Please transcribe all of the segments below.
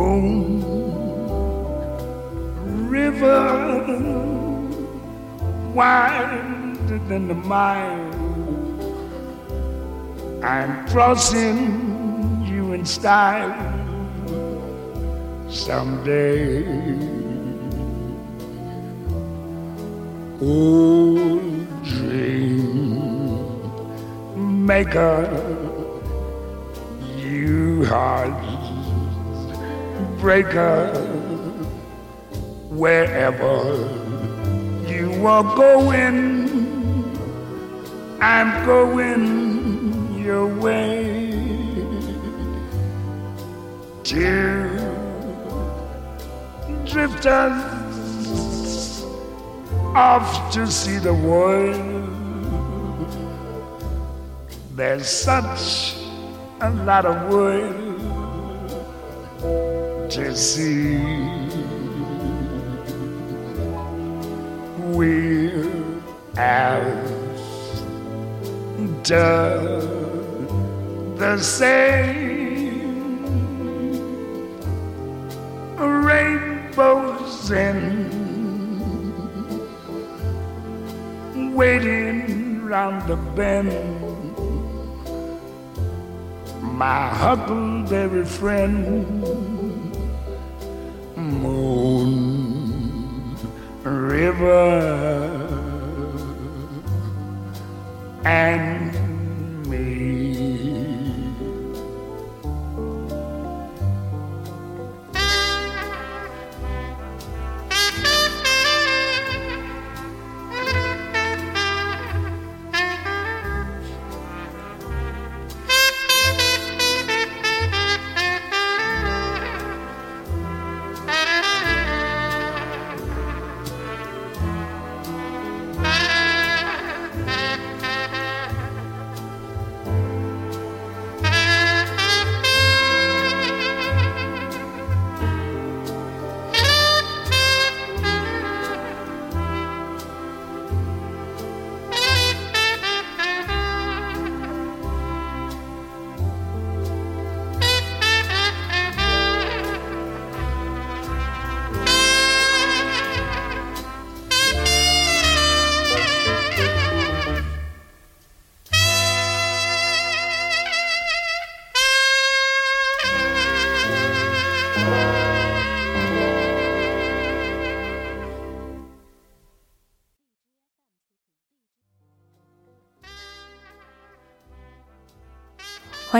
Moon River wider than the mile. I'm crossing you in style someday. Old dream maker, you heart breaker, wherever you are going, I'm going your way. Two drifters off to see the world. There's such a lot of world We're after the same rainbows in waiting round the bend. My huckleberry friend, River,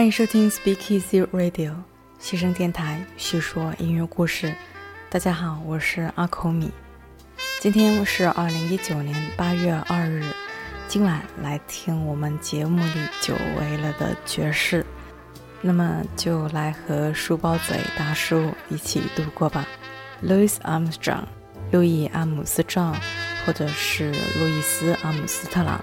欢迎收听 Speak Easy Radio 西声电台，叙说音乐故事。大家好，我是阿口米。今天是二零一九年八月二日，今晚来听我们节目里久违了的爵士。那么就来和书包嘴大叔一起度过吧。Louis Armstrong，路易·阿姆斯壮，或者是路易斯·阿姆斯特朗。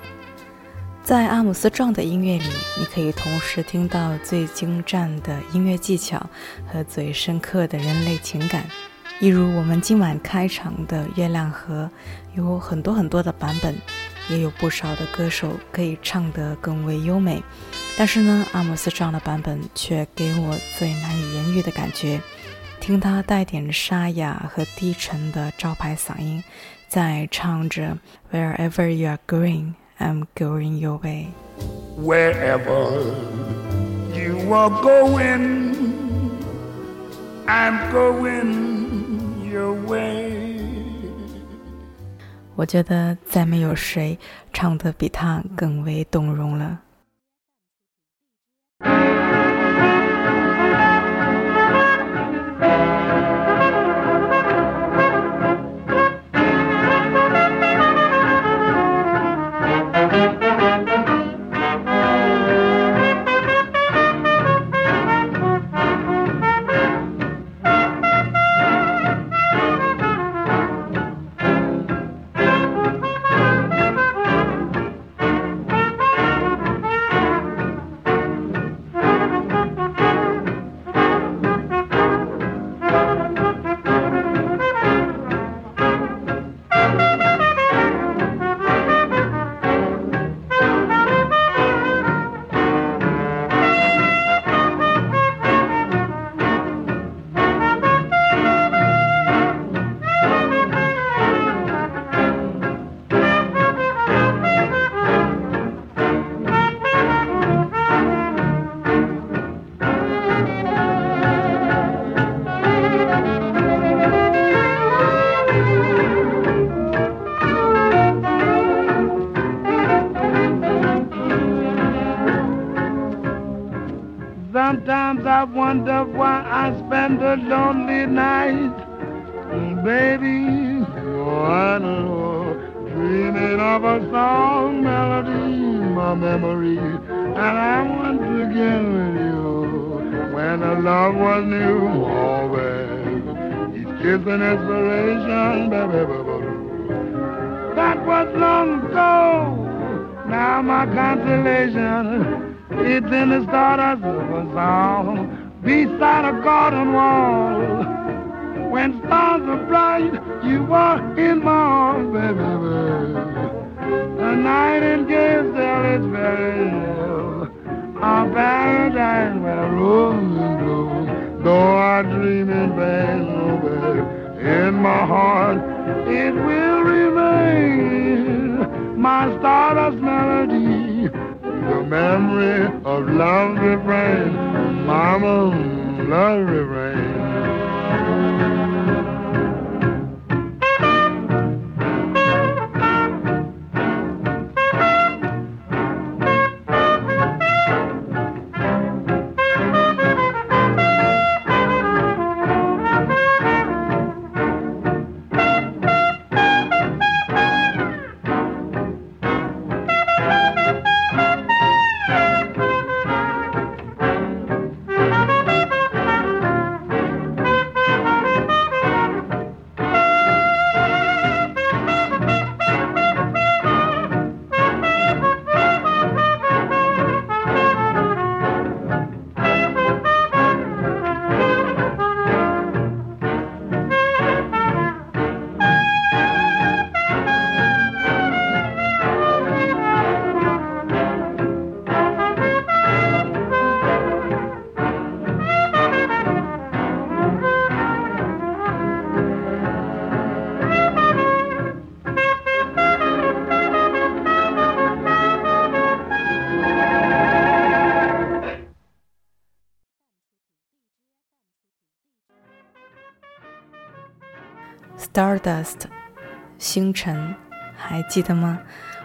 在阿姆斯壮的音乐里，你可以同时听到最精湛的音乐技巧和最深刻的人类情感。一如我们今晚开场的《月亮河》，有很多很多的版本，也有不少的歌手可以唱得更为优美。但是呢，阿姆斯壮的版本却给我最难以言喻的感觉。听他带点沙哑和低沉的招牌嗓音，在唱着 “Wherever you are going”。I'm going your way. Wherever you are going, I'm going your way. 我觉得再没有谁唱得比他更为动容了。Baby, oh, I know, dreaming of a song melody, my memory, and I want to get with you when the love was new. Always, each kiss an inspiration, baby, baby. That was long ago. Now my consolation it's in the stardust of a song beside a garden wall. When stars are bright, you are in my arms, baby. The nightingale is very ill. Our paradise where roses bloom. Though I dream in vain, oh baby, in my heart it will remain my stardust melody the memory of love refrain, mama, love refrain. Stardust，星辰，还记得吗？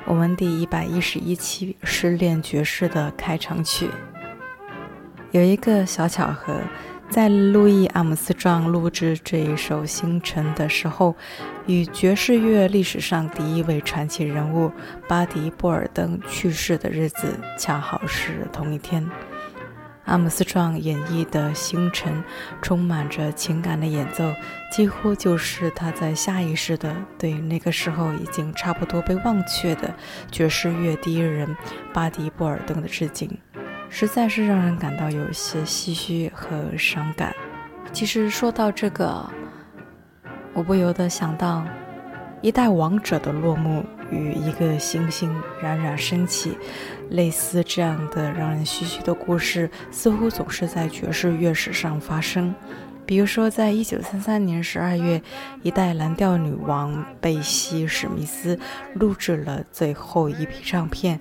我们第一百一十一期失恋爵士的开场曲。有一个小巧合，在路易·阿姆斯壮录制这一首《星辰》的时候，与爵士乐历史上第一位传奇人物巴迪·布尔登去世的日子恰好是同一天。阿姆斯壮演绎的《星辰》充满着情感的演奏，几乎就是他在下意识的对那个时候已经差不多被忘却的爵士乐第一人巴迪·波尔登的致敬，实在是让人感到有些唏嘘和伤感。其实说到这个，我不由得想到一代王者的落幕。与一个星星冉冉升起，类似这样的让人唏嘘的故事，似乎总是在爵士乐史上发生。比如说，在一九三三年十二月，一代蓝调女王贝西·史密斯录制了最后一批唱片，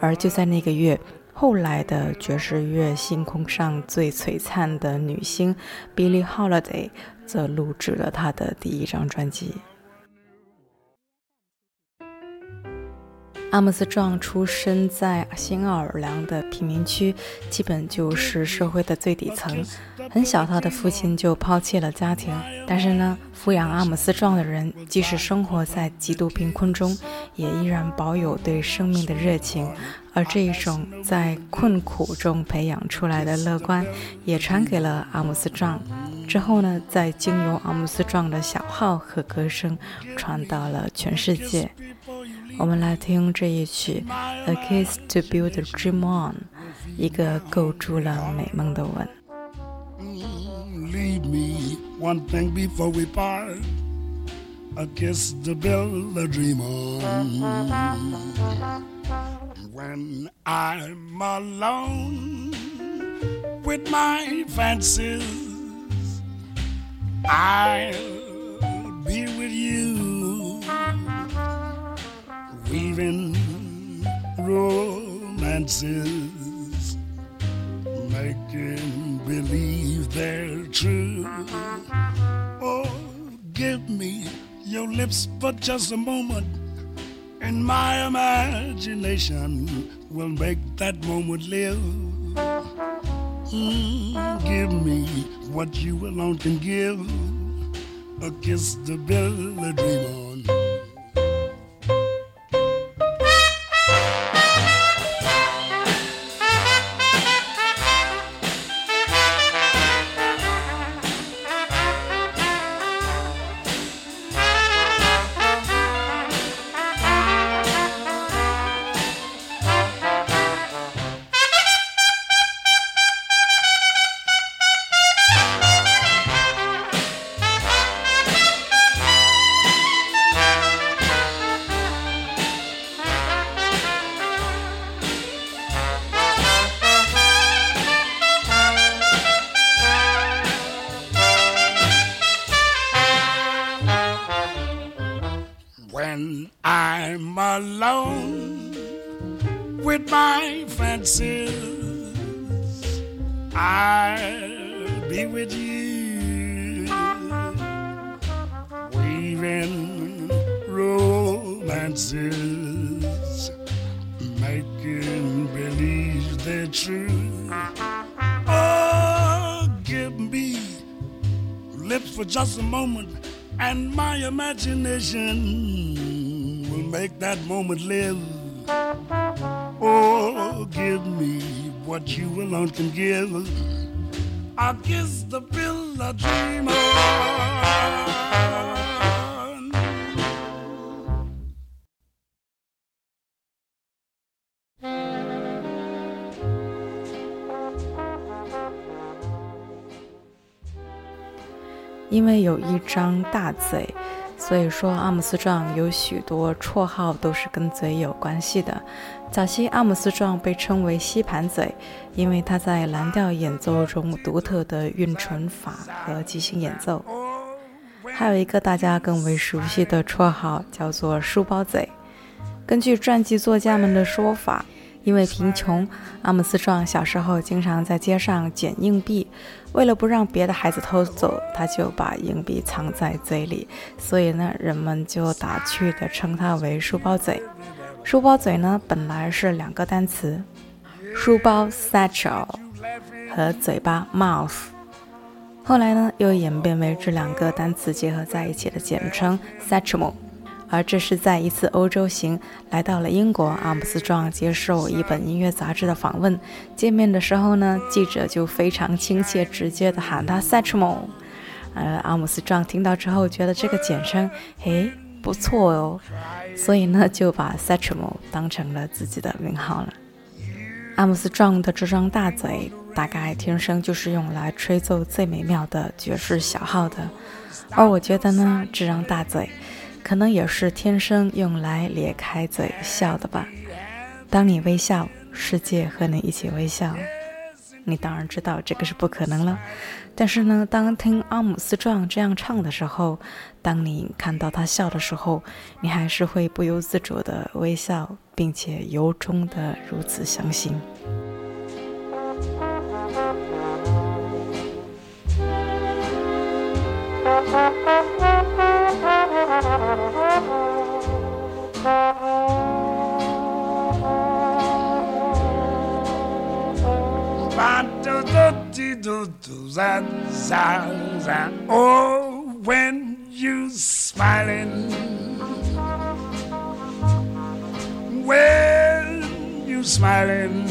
而就在那个月，后来的爵士乐星空上最璀璨的女星 Billie Holiday 则录制了她的第一张专辑。阿姆斯壮出生在新奥尔良的贫民区，基本就是社会的最底层。很小，他的父亲就抛弃了家庭。但是呢，抚养阿姆斯壮的人，即使生活在极度贫困中，也依然保有对生命的热情。而这一种在困苦中培养出来的乐观，也传给了阿姆斯壮。之后呢，在经由阿姆斯壮的小号和歌声，传到了全世界。我们来听这一曲《A Kiss to Build a Dream On》，一个构筑了美梦的吻。Leave me one thing before we part. A kiss to build a dream on. When I'm alone with my fancies, I'll romances, making believe they're true. Oh, give me your lips for just a moment, and my imagination will make that moment live. Mm, give me what you alone can give. A kiss to build a my fancies. I'll be with you, weaving romances, making believe they're true. Oh, give me lips for just a moment and my imagination will make that moment live. Oh, give me what you alone can give. I'll kiss the pill I dream on. 因为有一张大嘴， 所以说阿姆斯壮有许多绰号都是跟嘴有关系的。早期阿姆斯壮被称为吸盘嘴，因为他在蓝调演奏中独特的韵唇法和即兴演奏。还有一个大家更为熟悉的绰号叫做书包嘴。根据传记作家们的说法。因为贫穷，阿姆斯壮小时候经常在街上捡硬币。为了不让别的孩子偷走，他就把硬币藏在嘴里。所以呢，人们就打趣地称他为“书包嘴”。书包嘴呢，本来是两个单词：书包 （satchel） 和嘴巴 （mouth）。后来呢，又演变为这两个单词结合在一起的简称 “satchel”。而这是在一次欧洲行，来到了英国，阿姆斯壮接受一本音乐杂志的访问。见面的时候呢，记者就非常亲切、直接的喊他 Satchmo。呃，阿姆斯壮听到之后，觉得这个简称，嘿，不错哦，所以呢，就把 Satchmo 当成了自己的名号了。阿姆斯壮的这张大嘴，大概天生就是用来吹奏最美妙的爵士小号的。而我觉得呢，这张大嘴。可能也是天生用来咧开嘴笑的吧。当你微笑，世界和你一起微笑。你当然知道这个是不可能了。但是呢，当听阿姆斯壮这样唱的时候，当你看到他笑的时候，你还是会不由自主的微笑，并且由衷的如此相信。Oh, when you smiling, when you smiling,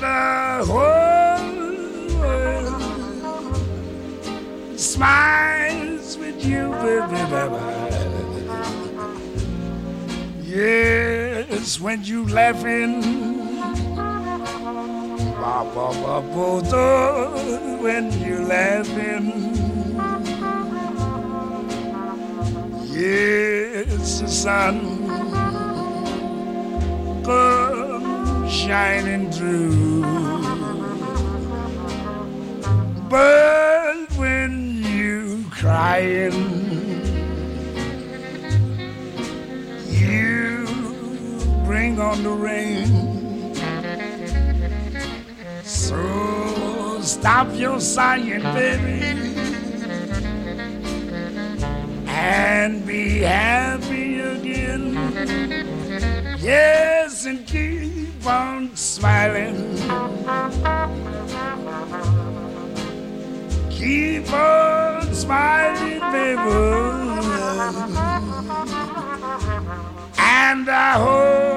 the whole world smiles with you, baby. baby. Yes, when you laughing, ba ba ba ba when you laughing. Yes, the sun comes shining through, but you bring on the rain. So stop your sighing, baby, and be happy again. Yes, and keep on smiling. Keep on smiling, baby. And I hope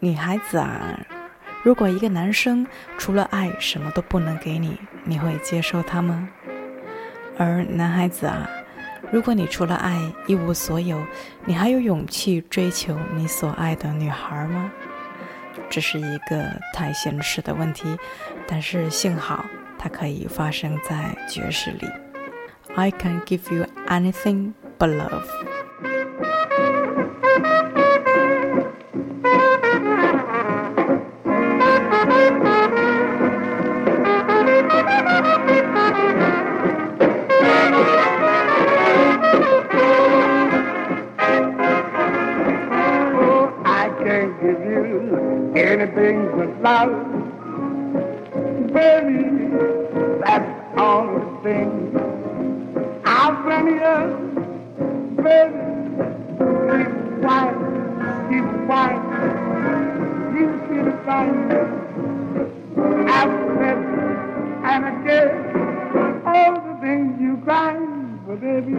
女孩子啊，如果一个男生除了爱什么都不能给你，你会接受他吗？而男孩子啊，如果你除了爱一无所有，你还有勇气追求你所爱的女孩吗？这是一个太现实的问题，但是幸好它可以发生在爵士里。I can give you anything but love。Love. Baby, that's all the thing. I'll bring you, baby, keep quiet, keep quiet. You see the sign. I've said and again all the things you crying for, baby.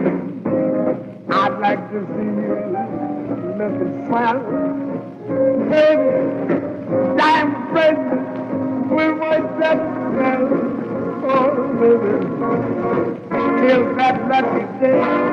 I'd like to see you looking swell. Baby, I'm pregnant with my well. Oh, baby, till that lucky day.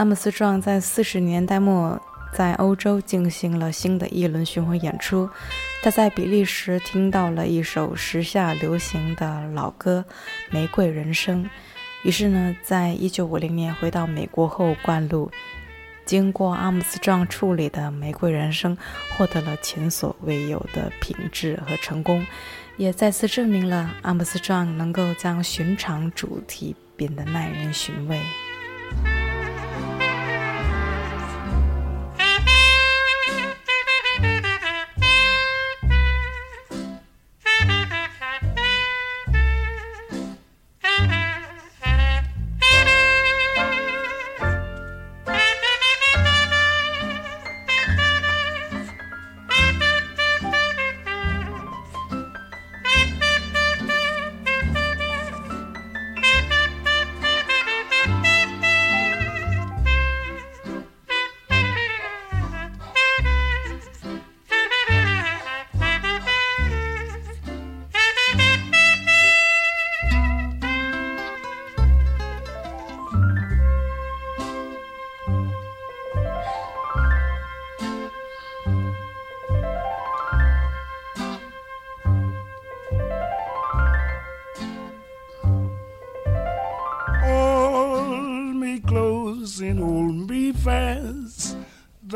阿姆斯壮在四十年代末在欧洲进行了新的一轮巡回演出。他在比利时听到了一首时下流行的老歌《玫瑰人生》，于是呢，在一九五零年回到美国后灌录。经过阿姆斯壮处理的《玫瑰人生》获得了前所未有的品质和成功，也再次证明了阿姆斯壮能够将寻常主题变得耐人寻味。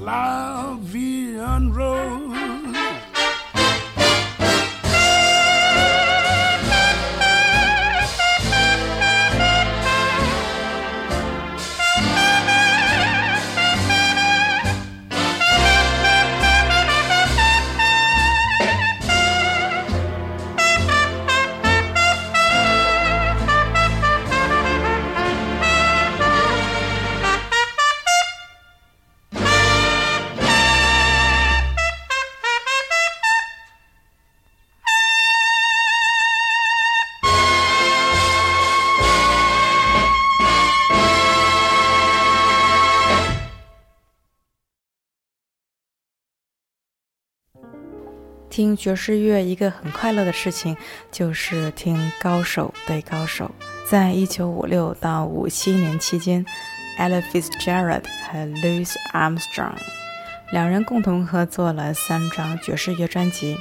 la vie en rose. 听爵士乐，一个很快乐的事情就是听高手对高手。在一九五六到五七年期间，Ella Fitzgerald 和 Louis Armstrong 两人共同合作了三张爵士乐专辑。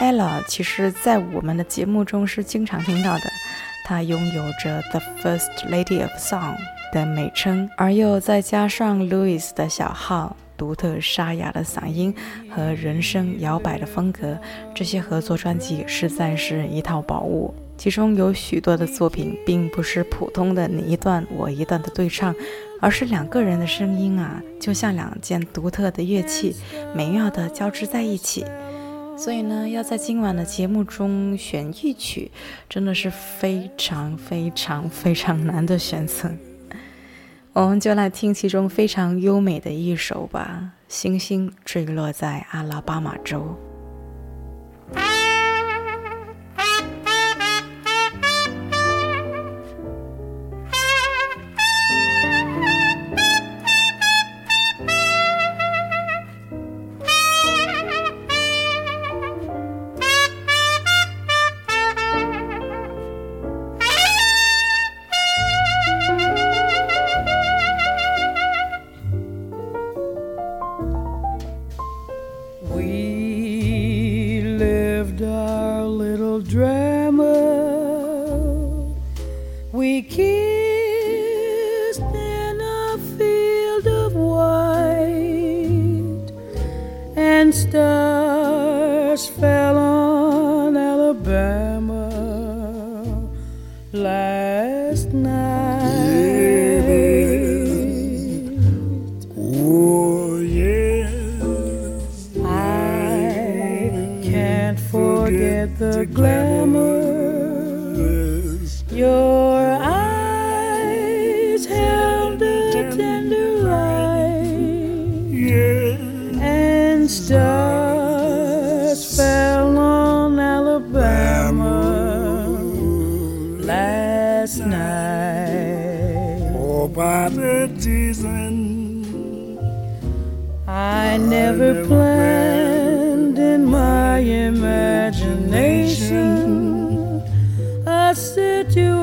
Ella 其实，在我们的节目中是经常听到的，她拥有着 The First Lady of Song 的美称，而又再加上 Louis 的小号。独特沙哑的嗓音和人声摇摆的风格，这些合作专辑实在是一套宝物。其中有许多的作品并不是普通的你一段我一段的对唱，而是两个人的声音啊，就像两件独特的乐器，美妙的交织在一起。所以呢，要在今晚的节目中选一曲，真的是非常非常非常难的选择。我们就来听其中非常优美的一首吧，《星星坠落在阿拉巴马州》。Last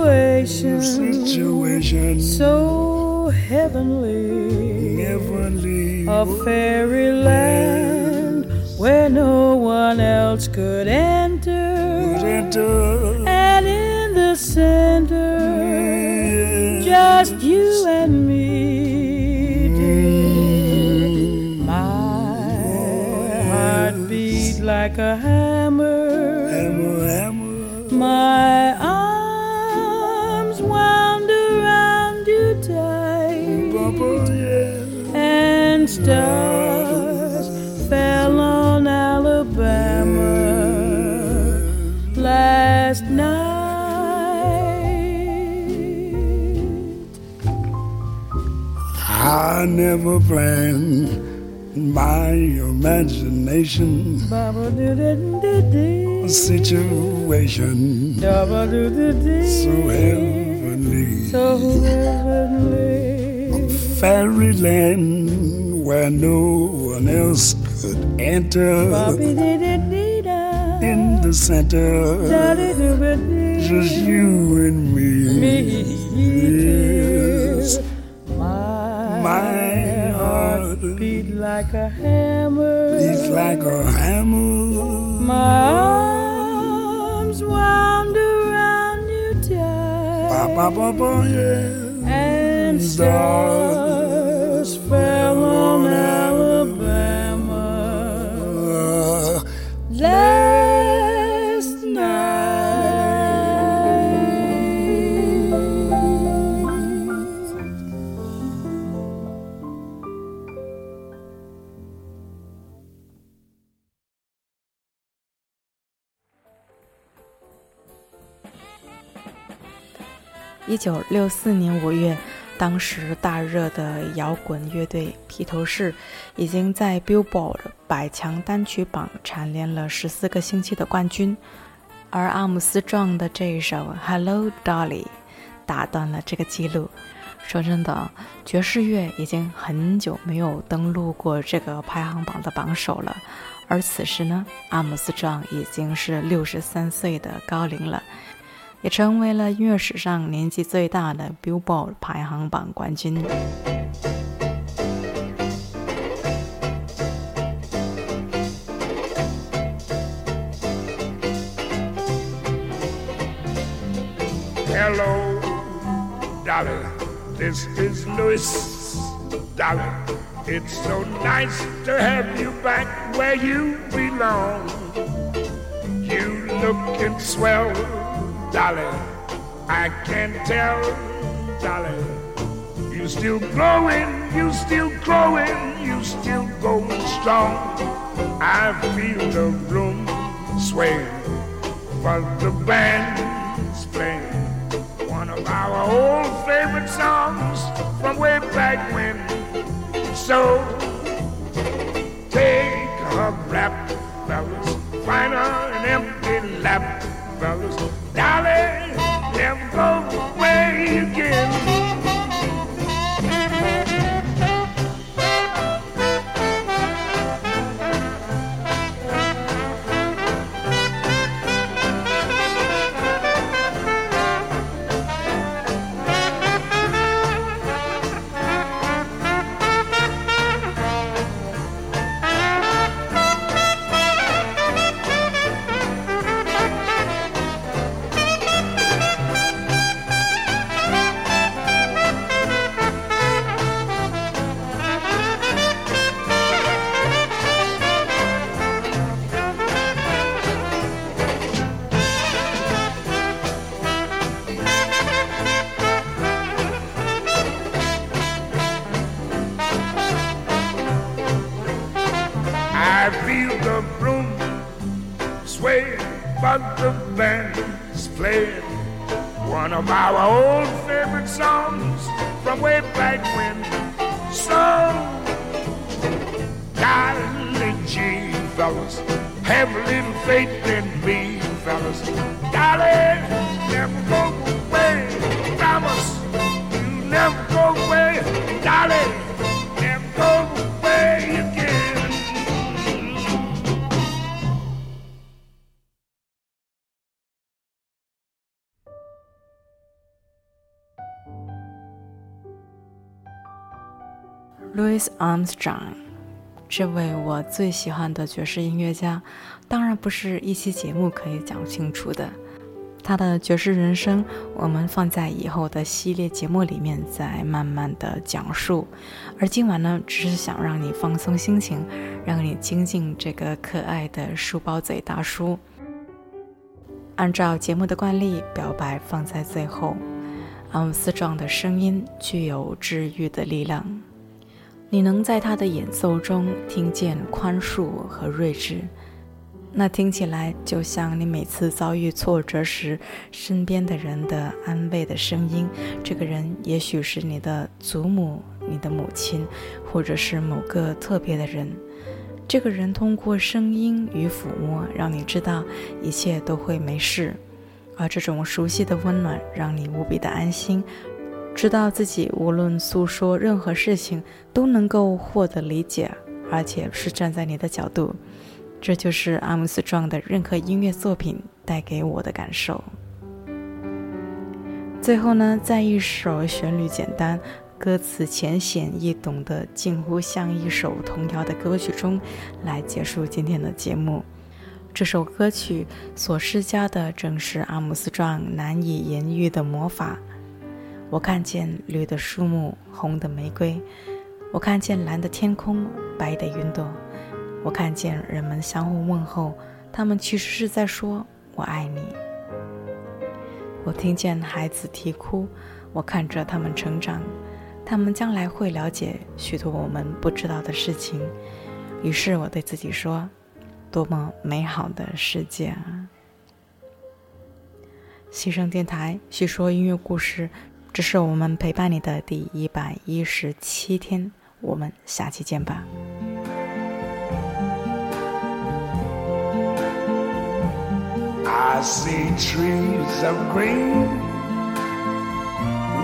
situation Situation. so heavenly. Heavenly. a fairyland where no one else could enter. Enter. And in the center, just you and me, dear. My heart beat like a hammer. Hammer, hammer. My stars fell on Alabama last night. I never planned my imagination a situation so heavenly. so heavenly. Fairyland where no one else could enter. Bobby did it did In the center, just you and me. Yes. My, heart beat like a hammer. beats like a hammer. My arms wound around you tight. Ba, ba, ba, ba, yeah. And stars on Alabama Uh, last night. 一九六四年五月，当时大热的摇滚乐队披头士已经在 Billboard 百强单曲榜蝉联了十四个星期的冠军，而阿姆斯壮的这一首《Hello Dolly》打断了这个记录。说真的，爵士乐已经很久没有登陆过这个排行榜的榜首了，而此时呢，阿姆斯壮已经是六十三岁的高龄了。也成为了音乐史上年纪最大的 Billboard 排行榜冠军。Hello, darling, This is Louis. Darling, it's so nice to have you back where you belong. You looking swell, Dolly. I can tell, Dolly. You still growing, you still growing, you still going strong. I feel the room sway, but the band's playing one of our old favorite songs from way back when. So take a rap, fellas, find an empty lap, fellas. Again. Louis Armstrong，这位我最喜欢的爵士音乐家，当然不是一期节目可以讲清楚的。他的爵士人生，我们放在以后的系列节目里面再慢慢的讲述。而今晚呢，只是想让你放松心情，让你亲近这个可爱的书包嘴大叔。按照节目的惯例，表白放在最后。阿姆斯壮的声音具有治愈的力量。你能在他的演奏中听见宽恕和睿智，那听起来就像你每次遭遇挫折时身边的人的安慰的声音。这个人也许是你的祖母、你的母亲，或者是某个特别的人。这个人通过声音与抚摸，让你知道一切都会没事，而这种熟悉的温暖让你无比的安心。知道自己无论诉说任何事情都能够获得理解，而且是站在你的角度，这就是阿姆斯壮的任何音乐作品带给我的感受。最后呢，在一首旋律简单、歌词浅显易懂的近乎像一首童谣的歌曲中，来结束今天的节目。这首歌曲所施加的正是阿姆斯壮难以言喻的魔法。我看见绿的树木，红的玫瑰；我看见蓝的天空，白的云朵；我看见人们相互问候，他们其实是在说“我爱你”。我听见孩子啼哭，我看着他们成长，他们将来会了解许多我们不知道的事情。于是我对自己说：“多么美好的世界啊！”西声电台叙说音乐故事。这是我们陪伴你的第一百一十七天，我们下期见吧。I see trees of green,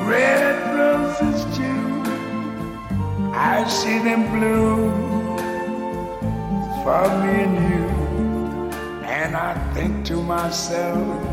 red roses too. I see them bloom for me and you, and I think to myself.